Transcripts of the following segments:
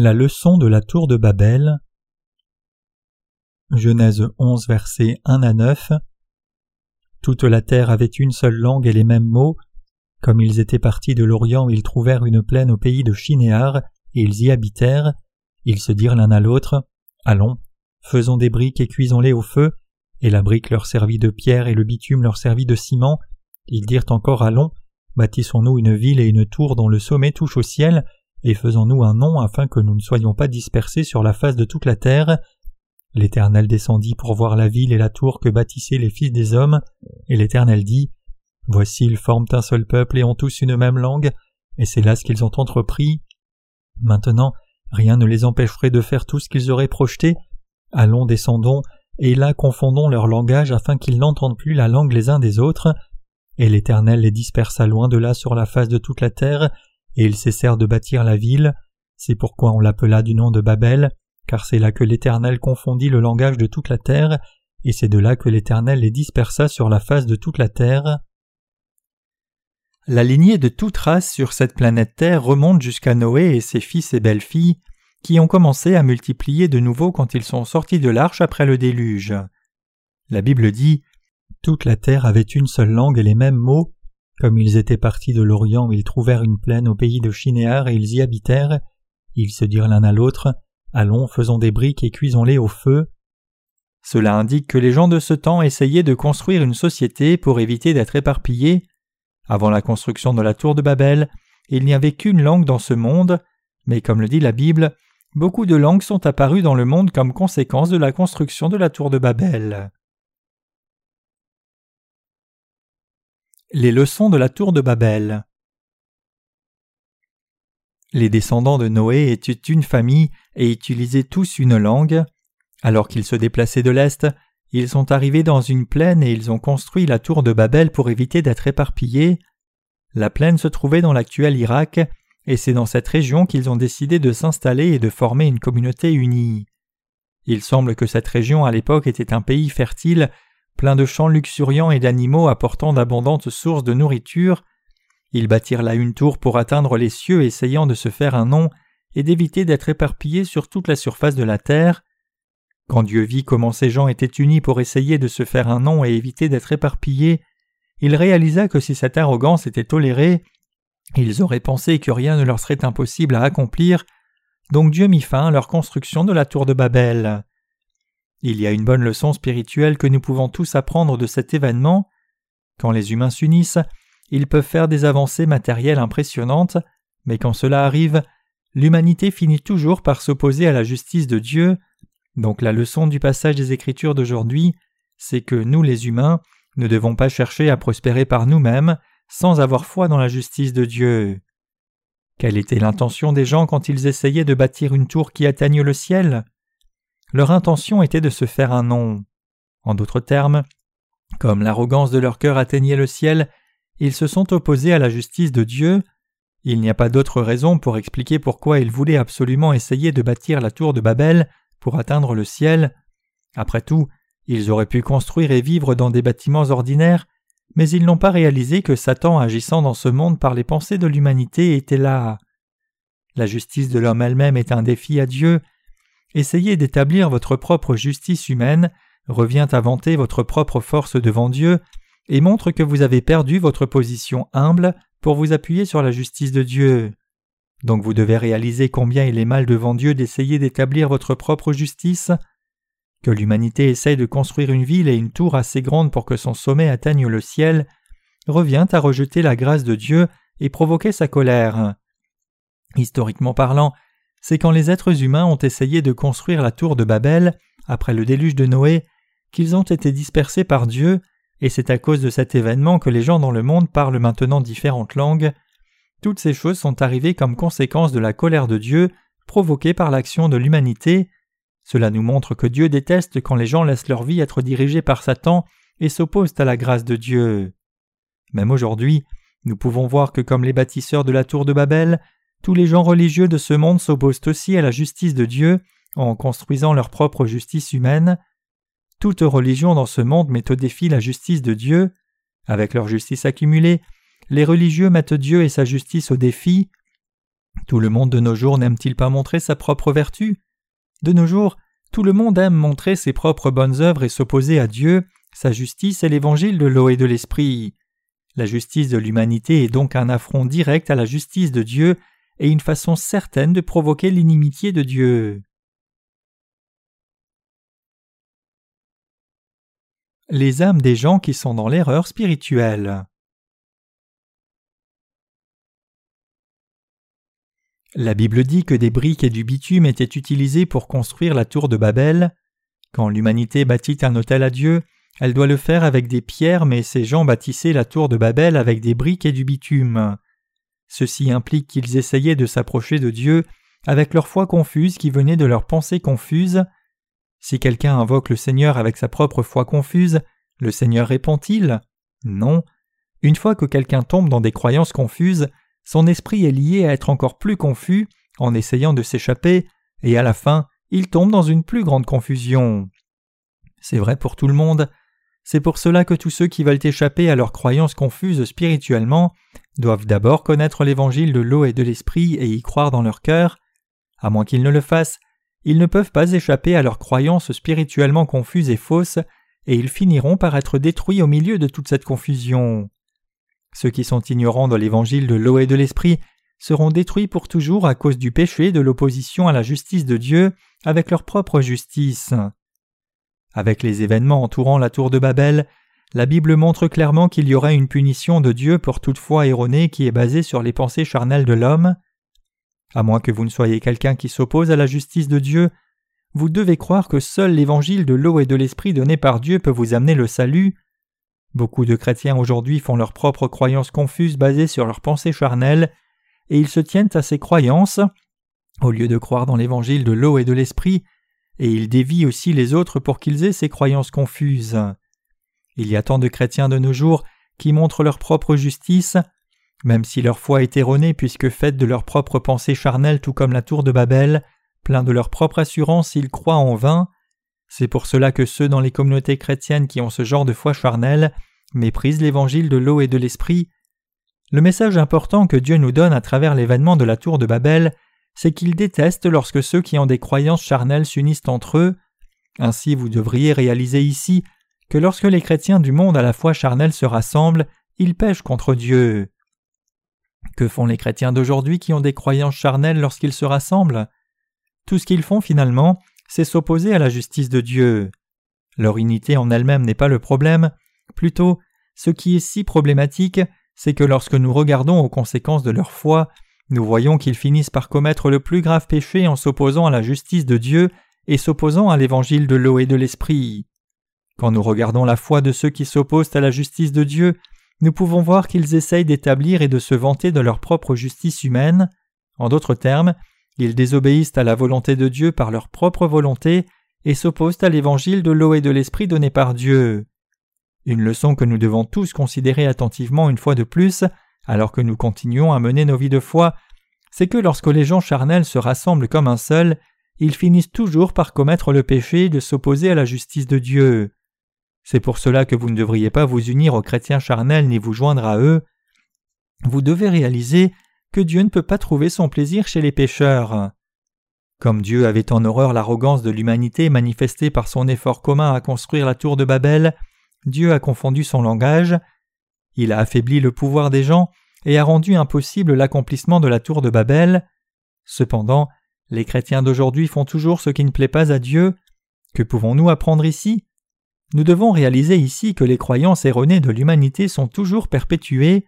La leçon de la tour de Babel Genèse 11 versets 1 à 9 Toute la terre avait une seule langue et les mêmes mots. Comme ils étaient partis de l'Orient, ils trouvèrent une plaine au pays de Chinéar, et ils y habitèrent. Ils se dirent l'un à l'autre Allons, faisons des briques et cuisons-les au feu. Et la brique leur servit de pierre et le bitume leur servit de ciment. Ils dirent encore Allons, bâtissons-nous une ville et une tour dont le sommet touche au ciel et faisons-nous un nom afin que nous ne soyons pas dispersés sur la face de toute la terre. L'Éternel descendit pour voir la ville et la tour que bâtissaient les fils des hommes, et l'Éternel dit Voici ils forment un seul peuple et ont tous une même langue, et c'est là ce qu'ils ont entrepris. Maintenant, rien ne les empêcherait de faire tout ce qu'ils auraient projeté. Allons, descendons, et là confondons leur langage afin qu'ils n'entendent plus la langue les uns des autres. Et l'Éternel les dispersa loin de là sur la face de toute la terre, et ils cessèrent de bâtir la ville. C'est pourquoi on l'appela du nom de Babel, car c'est là que l'Éternel confondit le langage de toute la terre, et c'est de là que l'Éternel les dispersa sur la face de toute la terre. La lignée de toute race sur cette planète Terre remonte jusqu'à Noé et ses fils et belles-filles, qui ont commencé à multiplier de nouveau quand ils sont sortis de l'arche après le déluge. La Bible dit Toute la terre avait une seule langue et les mêmes mots, comme ils étaient partis de l'Orient, ils trouvèrent une plaine au pays de Chinéar et ils y habitèrent. Ils se dirent l'un à l'autre Allons, faisons des briques et cuisons-les au feu. Cela indique que les gens de ce temps essayaient de construire une société pour éviter d'être éparpillés. Avant la construction de la tour de Babel, il n'y avait qu'une langue dans ce monde, mais comme le dit la Bible, beaucoup de langues sont apparues dans le monde comme conséquence de la construction de la tour de Babel. Les leçons de la tour de Babel. Les descendants de Noé étaient une famille et utilisaient tous une langue. Alors qu'ils se déplaçaient de l'Est, ils sont arrivés dans une plaine et ils ont construit la tour de Babel pour éviter d'être éparpillés. La plaine se trouvait dans l'actuel Irak, et c'est dans cette région qu'ils ont décidé de s'installer et de former une communauté unie. Il semble que cette région à l'époque était un pays fertile plein de champs luxuriants et d'animaux apportant d'abondantes sources de nourriture. Ils bâtirent là une tour pour atteindre les cieux, essayant de se faire un nom et d'éviter d'être éparpillés sur toute la surface de la terre. Quand Dieu vit comment ces gens étaient unis pour essayer de se faire un nom et éviter d'être éparpillés, il réalisa que si cette arrogance était tolérée, ils auraient pensé que rien ne leur serait impossible à accomplir, donc Dieu mit fin à leur construction de la tour de Babel. Il y a une bonne leçon spirituelle que nous pouvons tous apprendre de cet événement. Quand les humains s'unissent, ils peuvent faire des avancées matérielles impressionnantes, mais quand cela arrive, l'humanité finit toujours par s'opposer à la justice de Dieu. Donc la leçon du passage des Écritures d'aujourd'hui, c'est que nous les humains ne devons pas chercher à prospérer par nous-mêmes sans avoir foi dans la justice de Dieu. Quelle était l'intention des gens quand ils essayaient de bâtir une tour qui atteigne le ciel? Leur intention était de se faire un nom. En d'autres termes, comme l'arrogance de leur cœur atteignait le ciel, ils se sont opposés à la justice de Dieu. Il n'y a pas d'autre raison pour expliquer pourquoi ils voulaient absolument essayer de bâtir la tour de Babel pour atteindre le ciel. Après tout, ils auraient pu construire et vivre dans des bâtiments ordinaires, mais ils n'ont pas réalisé que Satan agissant dans ce monde par les pensées de l'humanité était là. La justice de l'homme elle-même est un défi à Dieu, Essayer d'établir votre propre justice humaine revient à vanter votre propre force devant Dieu et montre que vous avez perdu votre position humble pour vous appuyer sur la justice de Dieu. Donc vous devez réaliser combien il est mal devant Dieu d'essayer d'établir votre propre justice. Que l'humanité essaye de construire une ville et une tour assez grande pour que son sommet atteigne le ciel revient à rejeter la grâce de Dieu et provoquer sa colère. Historiquement parlant, c'est quand les êtres humains ont essayé de construire la tour de Babel, après le déluge de Noé, qu'ils ont été dispersés par Dieu, et c'est à cause de cet événement que les gens dans le monde parlent maintenant différentes langues. Toutes ces choses sont arrivées comme conséquence de la colère de Dieu provoquée par l'action de l'humanité. Cela nous montre que Dieu déteste quand les gens laissent leur vie être dirigée par Satan et s'opposent à la grâce de Dieu. Même aujourd'hui, nous pouvons voir que comme les bâtisseurs de la tour de Babel, tous les gens religieux de ce monde s'opposent aussi à la justice de Dieu en construisant leur propre justice humaine. Toute religion dans ce monde met au défi la justice de Dieu. Avec leur justice accumulée, les religieux mettent Dieu et sa justice au défi. Tout le monde de nos jours n'aime-t-il pas montrer sa propre vertu? De nos jours, tout le monde aime montrer ses propres bonnes œuvres et s'opposer à Dieu, sa justice et l'évangile de l'eau et de l'esprit. La justice de l'humanité est donc un affront direct à la justice de Dieu et une façon certaine de provoquer l'inimitié de Dieu. Les âmes des gens qui sont dans l'erreur spirituelle. La Bible dit que des briques et du bitume étaient utilisés pour construire la tour de Babel. Quand l'humanité bâtit un hôtel à Dieu, elle doit le faire avec des pierres, mais ces gens bâtissaient la tour de Babel avec des briques et du bitume. Ceci implique qu'ils essayaient de s'approcher de Dieu avec leur foi confuse qui venait de leurs pensées confuses. Si quelqu'un invoque le Seigneur avec sa propre foi confuse, le Seigneur répond-il? Non. Une fois que quelqu'un tombe dans des croyances confuses, son esprit est lié à être encore plus confus en essayant de s'échapper, et à la fin, il tombe dans une plus grande confusion. C'est vrai pour tout le monde. C'est pour cela que tous ceux qui veulent échapper à leurs croyances confuses spirituellement doivent d'abord connaître l'évangile de l'eau et de l'esprit et y croire dans leur cœur. À moins qu'ils ne le fassent, ils ne peuvent pas échapper à leurs croyances spirituellement confuses et fausses, et ils finiront par être détruits au milieu de toute cette confusion. Ceux qui sont ignorants de l'évangile de l'eau et de l'esprit seront détruits pour toujours à cause du péché de l'opposition à la justice de Dieu avec leur propre justice. Avec les événements entourant la tour de Babel, la Bible montre clairement qu'il y aurait une punition de Dieu pour toute foi erronée qui est basée sur les pensées charnelles de l'homme. À moins que vous ne soyez quelqu'un qui s'oppose à la justice de Dieu, vous devez croire que seul l'évangile de l'eau et de l'esprit donné par Dieu peut vous amener le salut, Beaucoup de chrétiens aujourd'hui font leurs propres croyances confuses basées sur leurs pensées charnelles, et ils se tiennent à ces croyances, au lieu de croire dans l'évangile de l'eau et de l'esprit, et ils dévient aussi les autres pour qu'ils aient ces croyances confuses. Il y a tant de chrétiens de nos jours qui montrent leur propre justice, même si leur foi est erronée puisque faite de leurs propres pensées charnelles tout comme la tour de Babel, plein de leur propre assurance, ils croient en vain, c'est pour cela que ceux dans les communautés chrétiennes qui ont ce genre de foi charnelle méprisent l'évangile de l'eau et de l'esprit. Le message important que Dieu nous donne à travers l'événement de la tour de Babel, c'est qu'il déteste lorsque ceux qui ont des croyances charnelles s'unissent entre eux. Ainsi vous devriez réaliser ici que lorsque les chrétiens du monde à la foi charnelle se rassemblent, ils pêchent contre Dieu. Que font les chrétiens d'aujourd'hui qui ont des croyances charnelles lorsqu'ils se rassemblent? Tout ce qu'ils font finalement, c'est s'opposer à la justice de Dieu. Leur unité en elle-même n'est pas le problème, plutôt ce qui est si problématique, c'est que lorsque nous regardons aux conséquences de leur foi, nous voyons qu'ils finissent par commettre le plus grave péché en s'opposant à la justice de Dieu et s'opposant à l'évangile de l'eau et de l'esprit. Quand nous regardons la foi de ceux qui s'opposent à la justice de Dieu, nous pouvons voir qu'ils essayent d'établir et de se vanter de leur propre justice humaine. En d'autres termes, ils désobéissent à la volonté de Dieu par leur propre volonté et s'opposent à l'évangile de l'eau et de l'esprit donné par Dieu. Une leçon que nous devons tous considérer attentivement une fois de plus, alors que nous continuons à mener nos vies de foi, c'est que lorsque les gens charnels se rassemblent comme un seul, ils finissent toujours par commettre le péché de s'opposer à la justice de Dieu. C'est pour cela que vous ne devriez pas vous unir aux chrétiens charnels ni vous joindre à eux. Vous devez réaliser que Dieu ne peut pas trouver son plaisir chez les pécheurs. Comme Dieu avait en horreur l'arrogance de l'humanité manifestée par son effort commun à construire la tour de Babel, Dieu a confondu son langage, il a affaibli le pouvoir des gens et a rendu impossible l'accomplissement de la tour de Babel. Cependant, les chrétiens d'aujourd'hui font toujours ce qui ne plaît pas à Dieu. Que pouvons-nous apprendre ici? Nous devons réaliser ici que les croyances erronées de l'humanité sont toujours perpétuées.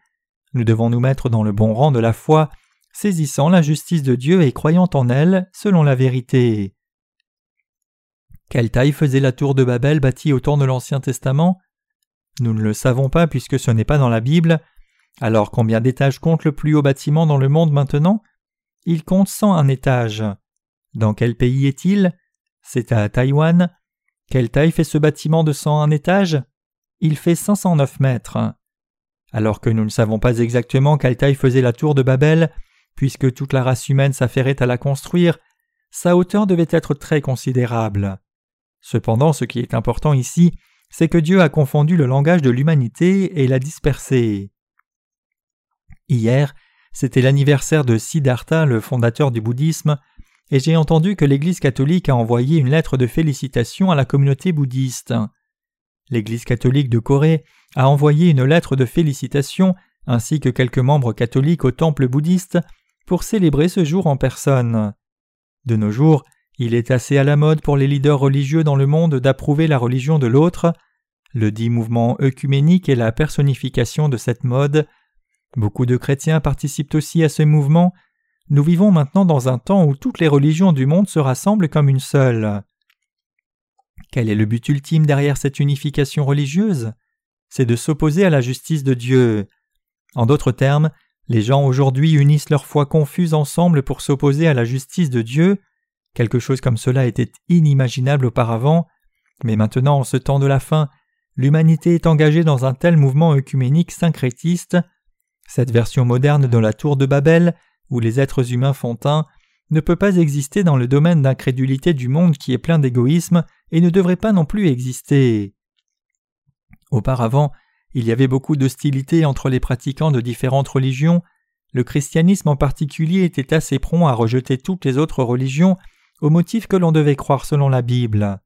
Nous devons nous mettre dans le bon rang de la foi, saisissant la justice de Dieu et croyant en elle selon la vérité. Quelle taille faisait la tour de Babel bâtie au temps de l'Ancien Testament? Nous ne le savons pas puisque ce n'est pas dans la Bible. Alors combien d'étages compte le plus haut bâtiment dans le monde maintenant? Il compte 101 étages. Dans quel pays est-il? C'est à Taïwan. Quelle taille fait ce bâtiment de 101 étages? Il fait 509 mètres. Alors que nous ne savons pas exactement quelle taille faisait la tour de Babel, puisque toute la race humaine s'affairait à la construire, sa hauteur devait être très considérable. Cependant, ce qui est important ici, c'est que Dieu a confondu le langage de l'humanité et l'a dispersé. Hier, c'était l'anniversaire de Siddhartha, le fondateur du bouddhisme, et j'ai entendu que l'Église catholique a envoyé une lettre de félicitations à la communauté bouddhiste. L'Église catholique de Corée a envoyé une lettre de félicitations ainsi que quelques membres catholiques au temple bouddhiste pour célébrer ce jour en personne. De nos jours, il est assez à la mode pour les leaders religieux dans le monde d'approuver la religion de l'autre. Le dit mouvement œcuménique est la personnification de cette mode. Beaucoup de chrétiens participent aussi à ce mouvement. Nous vivons maintenant dans un temps où toutes les religions du monde se rassemblent comme une seule. Quel est le but ultime derrière cette unification religieuse? C'est de s'opposer à la justice de Dieu. En d'autres termes, les gens aujourd'hui unissent leur foi confuse ensemble pour s'opposer à la justice de Dieu. Quelque chose comme cela était inimaginable auparavant, mais maintenant, en ce temps de la fin, l'humanité est engagée dans un tel mouvement œcuménique syncrétiste. Cette version moderne de la tour de Babel, où les êtres humains font un, ne peut pas exister dans le domaine d'incrédulité du monde qui est plein d'égoïsme et ne devrait pas non plus exister. Auparavant, il y avait beaucoup d'hostilité entre les pratiquants de différentes religions, le christianisme en particulier était assez prompt à rejeter toutes les autres religions au motif que l'on devait croire selon la Bible.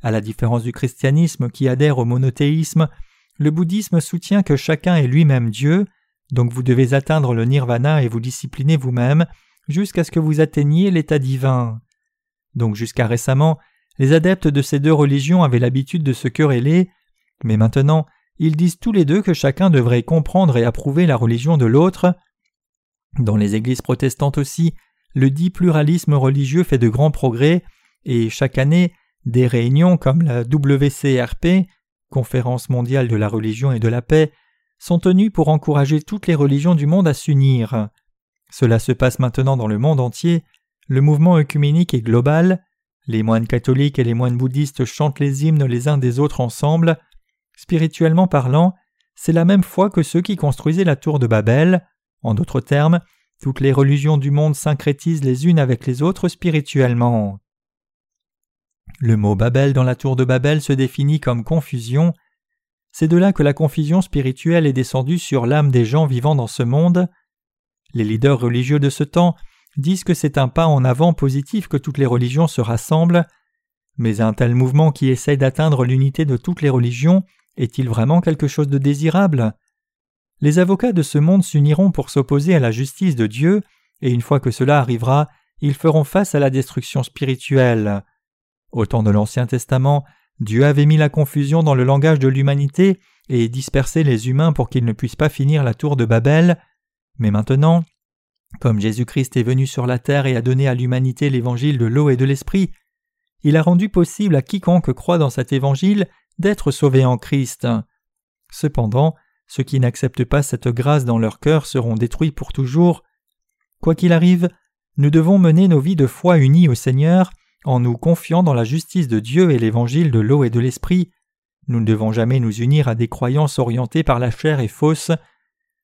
À la différence du christianisme qui adhère au monothéisme, le bouddhisme soutient que chacun est lui-même Dieu, donc vous devez atteindre le nirvana et vous discipliner vous-même jusqu'à ce que vous atteigniez l'état divin. Donc jusqu'à récemment, les adeptes de ces deux religions avaient l'habitude de se quereller, mais maintenant ils disent tous les deux que chacun devrait comprendre et approuver la religion de l'autre. Dans les églises protestantes aussi, le dit pluralisme religieux fait de grands progrès, et chaque année, des réunions comme la WCRP, Conférence mondiale de la religion et de la paix, sont tenues pour encourager toutes les religions du monde à s'unir. Cela se passe maintenant dans le monde entier, le mouvement œcuménique est global, les moines catholiques et les moines bouddhistes chantent les hymnes les uns des autres ensemble. Spirituellement parlant, c'est la même foi que ceux qui construisaient la tour de Babel. En d'autres termes, toutes les religions du monde syncrétisent les unes avec les autres spirituellement. Le mot Babel dans la tour de Babel se définit comme confusion. C'est de là que la confusion spirituelle est descendue sur l'âme des gens vivant dans ce monde. Les leaders religieux de ce temps disent que c'est un pas en avant positif que toutes les religions se rassemblent, mais un tel mouvement qui essaye d'atteindre l'unité de toutes les religions est-il vraiment quelque chose de désirable? Les avocats de ce monde s'uniront pour s'opposer à la justice de Dieu, et une fois que cela arrivera, ils feront face à la destruction spirituelle. Au temps de l'Ancien Testament, Dieu avait mis la confusion dans le langage de l'humanité et dispersé les humains pour qu'ils ne puissent pas finir la tour de Babel, mais maintenant, comme Jésus-Christ est venu sur la terre et a donné à l'humanité l'évangile de l'eau et de l'esprit, il a rendu possible à quiconque croit dans cet évangile d'être sauvé en Christ. Cependant, ceux qui n'acceptent pas cette grâce dans leur cœur seront détruits pour toujours. Quoi qu'il arrive, nous devons mener nos vies de foi unies au Seigneur en nous confiant dans la justice de Dieu et l'évangile de l'eau et de l'esprit. Nous ne devons jamais nous unir à des croyances orientées par la chair et fausses.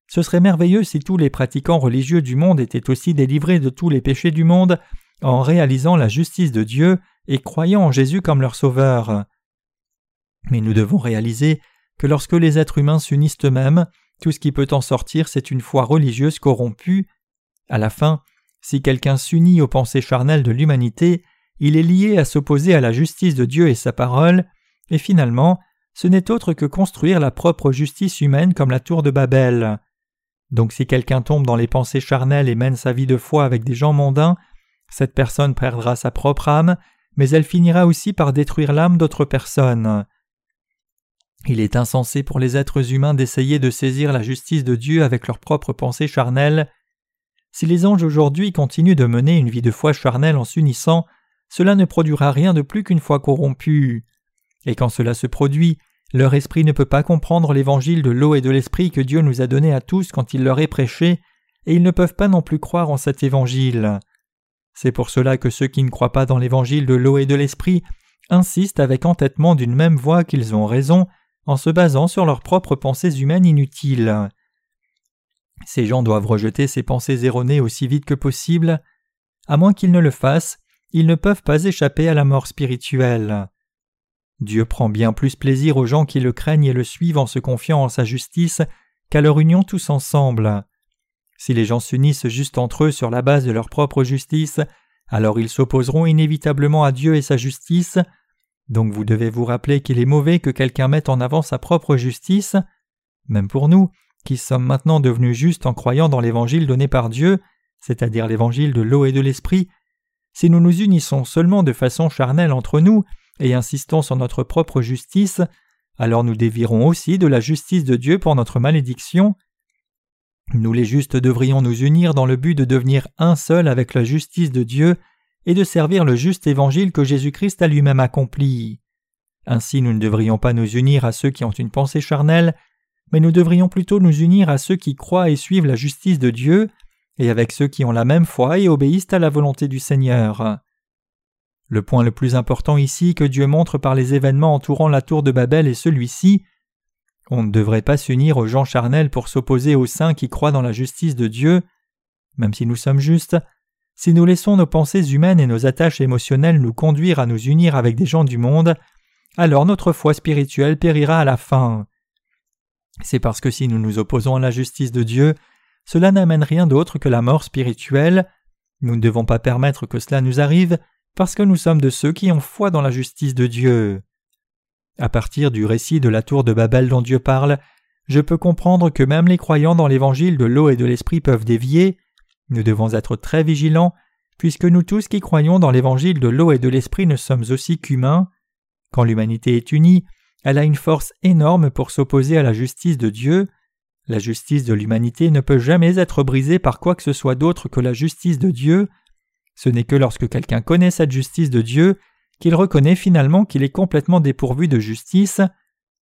Ce serait merveilleux si tous les pratiquants religieux du monde étaient aussi délivrés de tous les péchés du monde en réalisant la justice de Dieu et croyant en Jésus comme leur sauveur. Mais nous devons réaliser que lorsque les êtres humains s'unissent eux-mêmes, tout ce qui peut en sortir, c'est une foi religieuse corrompue. À la fin, si quelqu'un s'unit aux pensées charnelles de l'humanité, il est lié à s'opposer à la justice de Dieu et sa parole, et finalement, ce n'est autre que construire la propre justice humaine comme la tour de Babel. Donc si quelqu'un tombe dans les pensées charnelles et mène sa vie de foi avec des gens mondains, cette personne perdra sa propre âme, mais elle finira aussi par détruire l'âme d'autres personnes. Il est insensé pour les êtres humains d'essayer de saisir la justice de Dieu avec leurs propres pensées charnelles. Si les anges aujourd'hui continuent de mener une vie de foi charnelle en s'unissant, cela ne produira rien de plus qu'une foi corrompue. Et quand cela se produit, leur esprit ne peut pas comprendre l'évangile de l'eau et de l'esprit que Dieu nous a donné à tous quand il leur est prêché, et ils ne peuvent pas non plus croire en cet évangile. C'est pour cela que ceux qui ne croient pas dans l'évangile de l'eau et de l'esprit insistent avec entêtement d'une même voix qu'ils ont raison en se basant sur leurs propres pensées humaines inutiles. Ces gens doivent rejeter ces pensées erronées aussi vite que possible. À moins qu'ils ne le fassent, ils ne peuvent pas échapper à la mort spirituelle. Dieu prend bien plus plaisir aux gens qui le craignent et le suivent en se confiant en sa justice qu'à leur union tous ensemble. Si les gens s'unissent juste entre eux sur la base de leur propre justice, alors ils s'opposeront inévitablement à Dieu et sa justice. Donc vous devez vous rappeler qu'il est mauvais que quelqu'un mette en avant sa propre justice. Même pour nous, qui sommes maintenant devenus justes en croyant dans l'évangile donné par Dieu, c'est-à-dire l'évangile de l'eau et de l'esprit, si nous nous unissons seulement de façon charnelle entre nous et insistons sur notre propre justice, alors nous dévierons aussi de la justice de Dieu pour notre malédiction. Nous les justes devrions nous unir dans le but de devenir un seul avec la justice de Dieu et de servir le juste évangile que Jésus-Christ a lui-même accompli. Ainsi nous ne devrions pas nous unir à ceux qui ont une pensée charnelle, mais nous devrions plutôt nous unir à ceux qui croient et suivent la justice de Dieu, et avec ceux qui ont la même foi et obéissent à la volonté du Seigneur. Le point le plus important ici que Dieu montre par les événements entourant la tour de Babel est celui-ci on ne devrait pas s'unir aux gens charnels pour s'opposer aux saints qui croient dans la justice de Dieu. Même si nous sommes justes, si nous laissons nos pensées humaines et nos attaches émotionnelles nous conduire à nous unir avec des gens du monde, alors notre foi spirituelle périra à la fin. C'est parce que si nous nous opposons à la justice de Dieu, cela n'amène rien d'autre que la mort spirituelle. Nous ne devons pas permettre que cela nous arrive parce que nous sommes de ceux qui ont foi dans la justice de Dieu. À partir du récit de la tour de Babel dont Dieu parle, je peux comprendre que même les croyants dans l'évangile de l'eau et de l'esprit peuvent dévier. Nous devons être très vigilants, puisque nous tous qui croyons dans l'évangile de l'eau et de l'esprit ne sommes aussi qu'humains. Quand l'humanité est unie, elle a une force énorme pour s'opposer à la justice de Dieu. La justice de l'humanité ne peut jamais être brisée par quoi que ce soit d'autre que la justice de Dieu. Ce n'est que lorsque quelqu'un connaît cette justice de Dieu qu'il reconnaît finalement qu'il est complètement dépourvu de justice.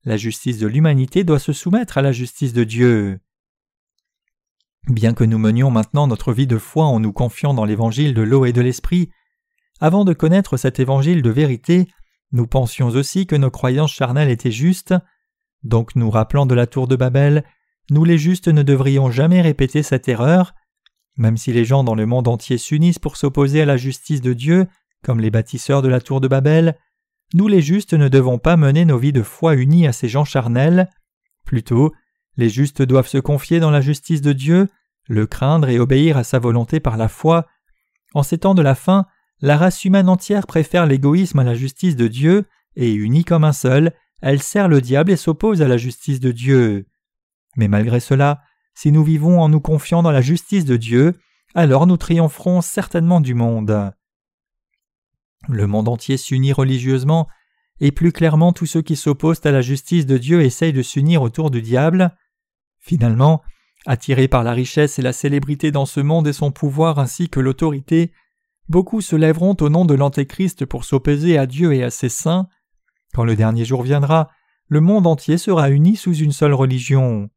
La justice de l'humanité doit se soumettre à la justice de Dieu. Bien que nous menions maintenant notre vie de foi en nous confiant dans l'évangile de l'eau et de l'esprit, avant de connaître cet évangile de vérité, nous pensions aussi que nos croyances charnelles étaient justes. Donc nous rappelant de la tour de Babel, nous les justes ne devrions jamais répéter cette erreur. Même si les gens dans le monde entier s'unissent pour s'opposer à la justice de Dieu, comme les bâtisseurs de la tour de Babel, nous les justes ne devons pas mener nos vies de foi unies à ces gens charnels. Plutôt, les justes doivent se confier dans la justice de Dieu, le craindre et obéir à sa volonté par la foi. En ces temps de la fin, la race humaine entière préfère l'égoïsme à la justice de Dieu, et unie comme un seul, elle sert le diable et s'oppose à la justice de Dieu. Mais malgré cela, si nous vivons en nous confiant dans la justice de Dieu, alors nous triompherons certainement du monde. Le monde entier s'unit religieusement, et plus clairement tous ceux qui s'opposent à la justice de Dieu essayent de s'unir autour du diable. Finalement, attirés par la richesse et la célébrité dans ce monde et son pouvoir ainsi que l'autorité, beaucoup se lèveront au nom de l'Antéchrist pour s'opposer à Dieu et à ses saints. Quand le dernier jour viendra, le monde entier sera uni sous une seule religion.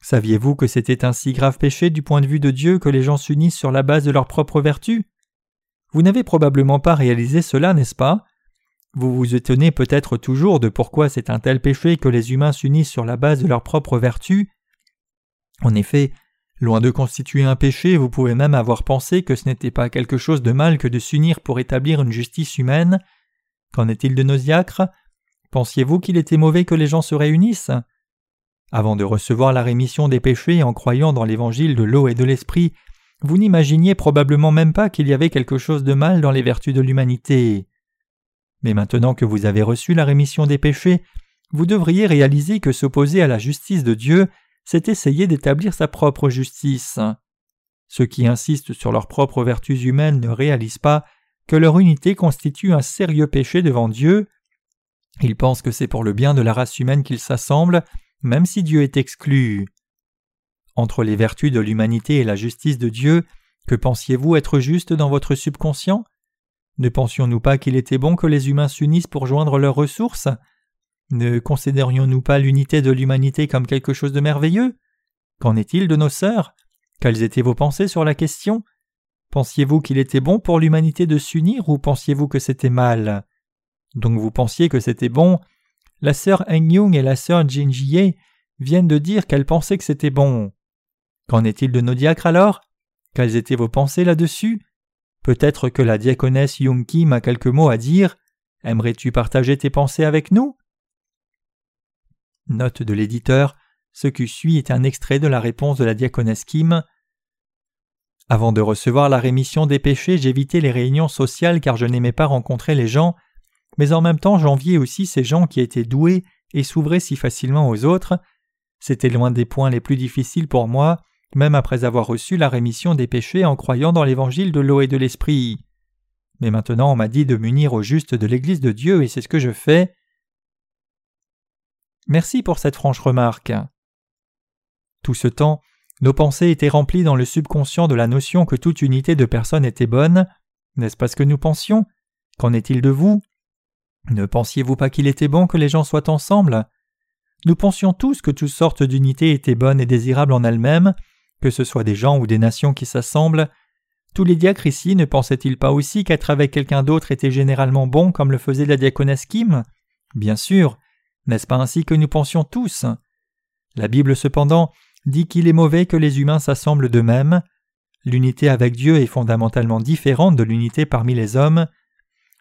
Saviez-vous que c'était un si grave péché du point de vue de Dieu que les gens s'unissent sur la base de leur propre vertu vous n'avez probablement pas réalisé cela, n'est-ce pas? Vous vous étonnez peut-être toujours de pourquoi c'est un tel péché que les humains s'unissent sur la base de leur propre vertu. En effet, loin de constituer un péché, vous pouvez même avoir pensé que ce n'était pas quelque chose de mal que de s'unir pour établir une justice humaine. Qu'en est-il de nos diacres Pensiez-vous qu'il était mauvais que les gens se réunissent? Avant de recevoir la rémission des péchés en croyant dans l'évangile de l'eau et de l'esprit, vous n'imaginiez probablement même pas qu'il y avait quelque chose de mal dans les vertus de l'humanité. Mais maintenant que vous avez reçu la rémission des péchés, vous devriez réaliser que s'opposer à la justice de Dieu, c'est essayer d'établir sa propre justice. Ceux qui insistent sur leurs propres vertus humaines ne réalisent pas que leur unité constitue un sérieux péché devant Dieu. Ils pensent que c'est pour le bien de la race humaine qu'ils s'assemblent, même si Dieu est exclu. Entre les vertus de l'humanité et la justice de Dieu, que pensiez-vous être juste dans votre subconscient? Ne pensions-nous pas qu'il était bon que les humains s'unissent pour joindre leurs ressources? Ne considérions-nous pas l'unité de l'humanité comme quelque chose de merveilleux? Qu'en est-il de nos sœurs? Quelles étaient vos pensées sur la question? Pensiez-vous qu'il était bon pour l'humanité de s'unir ou pensiez-vous que c'était mal? Donc vous pensiez que c'était bon La sœur Eng et la sœur Jin Jie viennent de dire qu'elles pensaient que c'était bon. Qu'en est-il de nos diacres alors? Quelles étaient vos pensées là-dessus? Peut-être que la diaconesse Yung Kim a quelques mots à dire. Aimerais-tu partager tes pensées avec nous? Note de l'éditeur ce qui suit est un extrait de la réponse de la diaconesse Kim. Avant de recevoir la rémission des péchés, j'évitais les réunions sociales car je n'aimais pas rencontrer les gens, mais en même temps j'enviais aussi ces gens qui étaient doués et s'ouvraient si facilement aux autres. C'était loin des points les plus difficiles pour moi, même après avoir reçu la rémission des péchés en croyant dans l'évangile de l'eau et de l'esprit. Mais maintenant on m'a dit de m'unir au juste de l'Église de Dieu et c'est ce que je fais. Merci pour cette franche remarque. Tout ce temps, nos pensées étaient remplies dans le subconscient de la notion que toute unité de personnes était bonne. N'est-ce pas ce que nous pensions? Qu'en est-il de vous? Ne pensiez-vous pas qu'il était bon que les gens soient ensemble? Nous pensions tous que toutes sortes d'unités étaient bonnes et désirables en elles-mêmes, que ce soit des gens ou des nations qui s'assemblent. Tous les diacres ici ne pensaient-ils pas aussi qu'être avec quelqu'un d'autre était généralement bon comme le faisait la diaconesse Bien sûr, n'est-ce pas ainsi que nous pensions tous? La Bible cependant dit qu'il est mauvais que les humains s'assemblent d'eux-mêmes. L'unité avec Dieu est fondamentalement différente de l'unité parmi les hommes.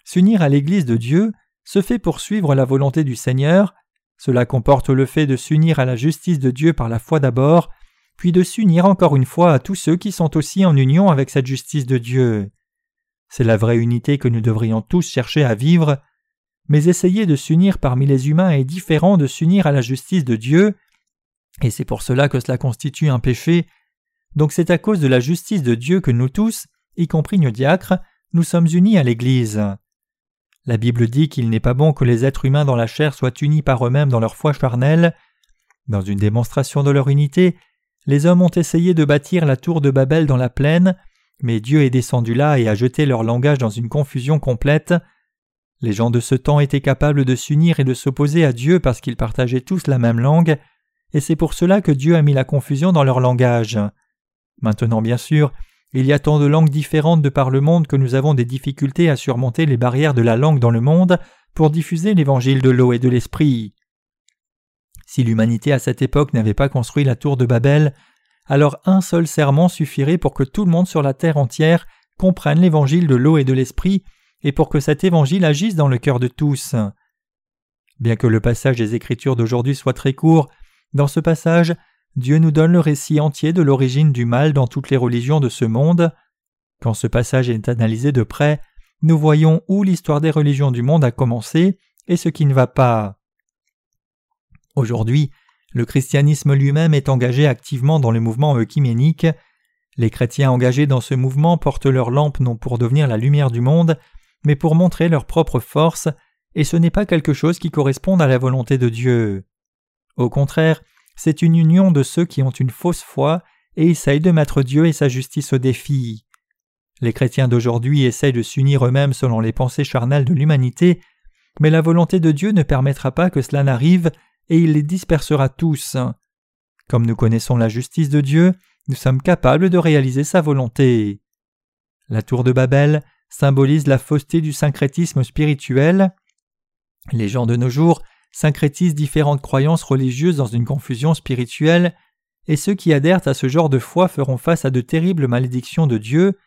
S'unir à l'Église de Dieu se fait pour suivre la volonté du Seigneur. Cela comporte le fait de s'unir à la justice de Dieu par la foi d'abord, puis de s'unir encore une fois à tous ceux qui sont aussi en union avec cette justice de Dieu. C'est la vraie unité que nous devrions tous chercher à vivre, mais essayer de s'unir parmi les humains est différent de s'unir à la justice de Dieu, et c'est pour cela que cela constitue un péché. Donc c'est à cause de la justice de Dieu que nous tous, y compris nos diacres, nous sommes unis à l'Église. La Bible dit qu'il n'est pas bon que les êtres humains dans la chair soient unis par eux-mêmes dans leur foi charnelle. Dans une démonstration de leur unité, les hommes ont essayé de bâtir la tour de Babel dans la plaine, mais Dieu est descendu là et a jeté leur langage dans une confusion complète. Les gens de ce temps étaient capables de s'unir et de s'opposer à Dieu parce qu'ils partageaient tous la même langue, et c'est pour cela que Dieu a mis la confusion dans leur langage. Maintenant, bien sûr, il y a tant de langues différentes de par le monde que nous avons des difficultés à surmonter les barrières de la langue dans le monde pour diffuser l'évangile de l'eau et de l'esprit. Si l'humanité à cette époque n'avait pas construit la tour de Babel, alors un seul serment suffirait pour que tout le monde sur la terre entière comprenne l'évangile de l'eau et de l'esprit et pour que cet évangile agisse dans le cœur de tous. Bien que le passage des Écritures d'aujourd'hui soit très court, dans ce passage, Dieu nous donne le récit entier de l'origine du mal dans toutes les religions de ce monde. Quand ce passage est analysé de près, nous voyons où l'histoire des religions du monde a commencé et ce qui ne va pas. Aujourd'hui, le christianisme lui-même est engagé activement dans le mouvement œcuménique. Les chrétiens engagés dans ce mouvement portent leur lampe non pour devenir la lumière du monde, mais pour montrer leur propre force, et ce n'est pas quelque chose qui corresponde à la volonté de Dieu. Au contraire, c'est une union de ceux qui ont une fausse foi et essayent de mettre Dieu et sa justice au défi. Les chrétiens d'aujourd'hui essayent de s'unir eux-mêmes selon les pensées charnelles de l'humanité, mais la volonté de Dieu ne permettra pas que cela n'arrive et il les dispersera tous. Comme nous connaissons la justice de Dieu, nous sommes capables de réaliser sa volonté. La tour de Babel symbolise la fausseté du syncrétisme spirituel. Les gens de nos jours syncrétisent différentes croyances religieuses dans une confusion spirituelle, et ceux qui adhèrent à ce genre de foi feront face à de terribles malédictions de Dieu.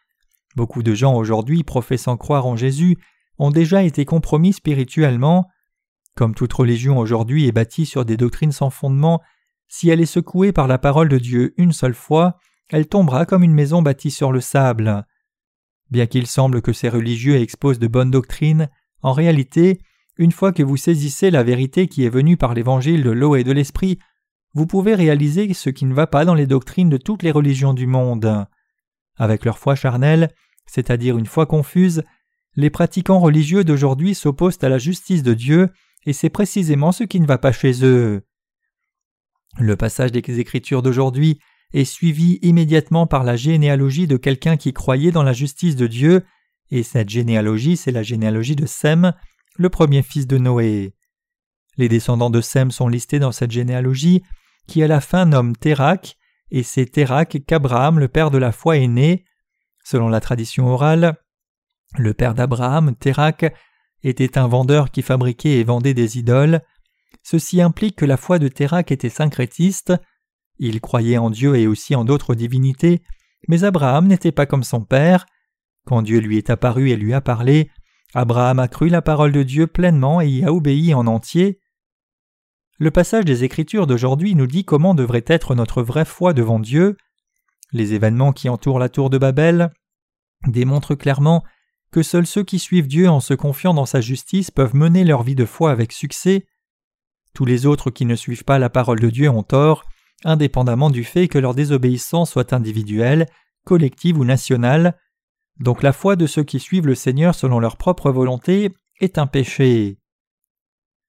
Beaucoup de gens aujourd'hui professant croire en Jésus ont déjà été compromis spirituellement. Comme toute religion aujourd'hui est bâtie sur des doctrines sans fondement, si elle est secouée par la parole de Dieu une seule fois, elle tombera comme une maison bâtie sur le sable. Bien qu'il semble que ces religieux exposent de bonnes doctrines, en réalité, une fois que vous saisissez la vérité qui est venue par l'évangile de l'eau et de l'esprit, vous pouvez réaliser ce qui ne va pas dans les doctrines de toutes les religions du monde. Avec leur foi charnelle, c'est-à-dire une foi confuse, les pratiquants religieux d'aujourd'hui s'opposent à la justice de Dieu, et c'est précisément ce qui ne va pas chez eux. Le passage des Écritures d'aujourd'hui est suivi immédiatement par la généalogie de quelqu'un qui croyait dans la justice de Dieu, et cette généalogie c'est la généalogie de Sem, le premier fils de Noé. Les descendants de Sem sont listés dans cette généalogie, qui à la fin nomme Térak, et c'est Térak qu'Abraham, le père de la foi, est né. Selon la tradition orale, le père d'Abraham, Térak, était un vendeur qui fabriquait et vendait des idoles. Ceci implique que la foi de Térak était syncrétiste. Il croyait en Dieu et aussi en d'autres divinités, mais Abraham n'était pas comme son père. Quand Dieu lui est apparu et lui a parlé, Abraham a cru la parole de Dieu pleinement et y a obéi en entier. Le passage des Écritures d'aujourd'hui nous dit comment devrait être notre vraie foi devant Dieu. Les événements qui entourent la tour de Babel démontrent clairement que seuls ceux qui suivent Dieu en se confiant dans sa justice peuvent mener leur vie de foi avec succès. Tous les autres qui ne suivent pas la parole de Dieu ont tort, indépendamment du fait que leur désobéissance soit individuelle, collective ou nationale. Donc la foi de ceux qui suivent le Seigneur selon leur propre volonté est un péché.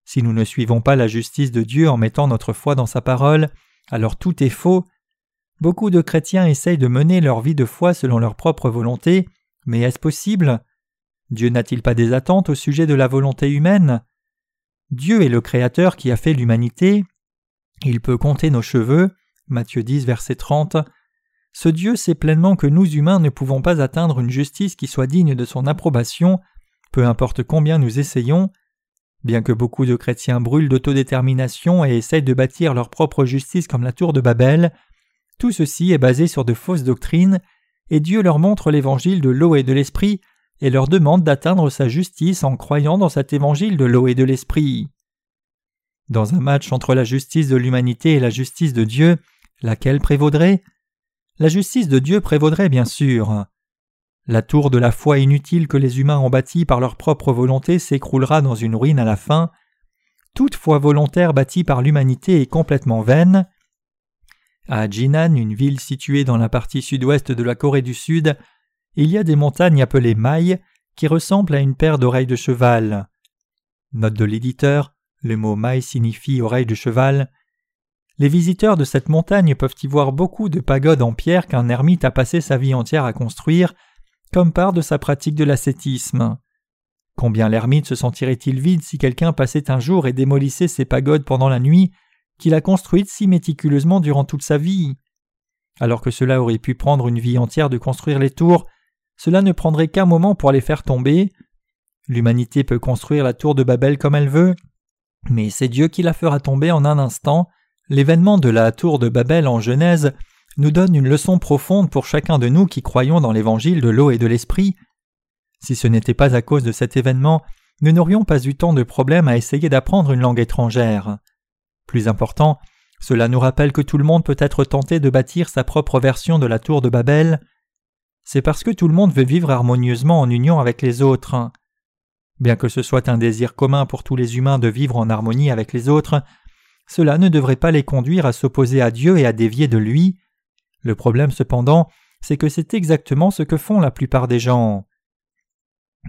Si nous ne suivons pas la justice de Dieu en mettant notre foi dans sa parole, alors tout est faux. Beaucoup de chrétiens essayent de mener leur vie de foi selon leur propre volonté, mais est-ce possible? Dieu n'a-t-il pas des attentes au sujet de la volonté humaine? Dieu est le Créateur qui a fait l'humanité. Il peut compter nos cheveux. Matthieu 10, verset 30. Ce Dieu sait pleinement que nous humains ne pouvons pas atteindre une justice qui soit digne de son approbation, peu importe combien nous essayons. Bien que beaucoup de chrétiens brûlent d'autodétermination et essayent de bâtir leur propre justice comme la tour de Babel, tout ceci est basé sur de fausses doctrines, et Dieu leur montre l'évangile de l'eau et de l'esprit et leur demande d'atteindre sa justice en croyant dans cet évangile de l'eau et de l'esprit. Dans un match entre la justice de l'humanité et la justice de Dieu, laquelle prévaudrait? La justice de Dieu prévaudrait bien sûr. La tour de la foi inutile que les humains ont bâtie par leur propre volonté s'écroulera dans une ruine à la fin. Toute foi volontaire bâtie par l'humanité est complètement vaine. À Jinan, une ville située dans la partie sud-ouest de la Corée du Sud, il y a des montagnes appelées mailles qui ressemblent à une paire d'oreilles de cheval. Note de l'éditeur, le mot maille signifie oreille de cheval. Les visiteurs de cette montagne peuvent y voir beaucoup de pagodes en pierre qu'un ermite a passé sa vie entière à construire, comme part de sa pratique de l'ascétisme. Combien l'ermite se sentirait-il vide si quelqu'un passait un jour et démolissait ses pagodes pendant la nuit qu'il a construites si méticuleusement durant toute sa vie? Alors que cela aurait pu prendre une vie entière de construire les tours, cela ne prendrait qu'un moment pour les faire tomber. L'humanité peut construire la tour de Babel comme elle veut, mais c'est Dieu qui la fera tomber en un instant. L'événement de la tour de Babel en Genèse nous donne une leçon profonde pour chacun de nous qui croyons dans l'évangile de l'eau et de l'esprit. Si ce n'était pas à cause de cet événement, nous n'aurions pas eu tant de problèmes à essayer d'apprendre une langue étrangère. Plus important, cela nous rappelle que tout le monde peut être tenté de bâtir sa propre version de la tour de Babel. C'est parce que tout le monde veut vivre harmonieusement en union avec les autres. Bien que ce soit un désir commun pour tous les humains de vivre en harmonie avec les autres, cela ne devrait pas les conduire à s'opposer à Dieu et à dévier de lui. Le problème cependant, c'est que c'est exactement ce que font la plupart des gens.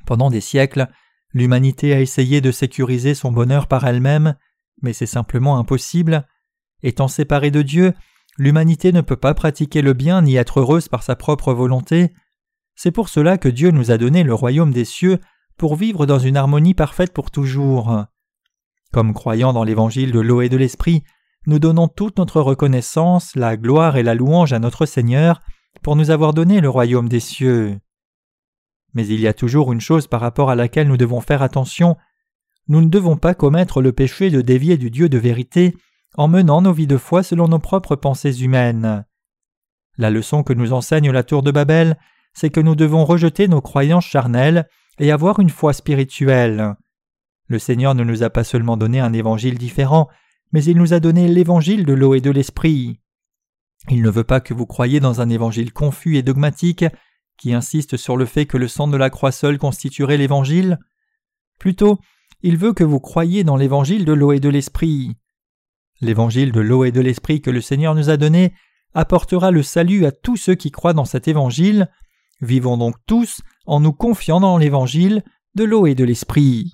Pendant des siècles, l'humanité a essayé de sécuriser son bonheur par elle-même, mais c'est simplement impossible. Étant séparée de Dieu, l'humanité ne peut pas pratiquer le bien ni être heureuse par sa propre volonté. C'est pour cela que Dieu nous a donné le royaume des cieux pour vivre dans une harmonie parfaite pour toujours. Comme croyant dans l'évangile de l'eau et de l'esprit, nous donnons toute notre reconnaissance, la gloire et la louange à notre Seigneur pour nous avoir donné le royaume des cieux. Mais il y a toujours une chose par rapport à laquelle nous devons faire attention. Nous ne devons pas commettre le péché de dévier du Dieu de vérité en menant nos vies de foi selon nos propres pensées humaines. La leçon que nous enseigne la tour de Babel, c'est que nous devons rejeter nos croyances charnelles et avoir une foi spirituelle. Le Seigneur ne nous a pas seulement donné un évangile différent, mais il nous a donné l'évangile de l'eau et de l'esprit. Il ne veut pas que vous croyiez dans un évangile confus et dogmatique qui insiste sur le fait que le sang de la croix seul constituerait l'évangile. Plutôt, il veut que vous croyiez dans l'évangile de l'eau et de l'esprit. L'évangile de l'eau et de l'esprit que le Seigneur nous a donné apportera le salut à tous ceux qui croient dans cet évangile. Vivons donc tous en nous confiant dans l'évangile de l'eau et de l'esprit.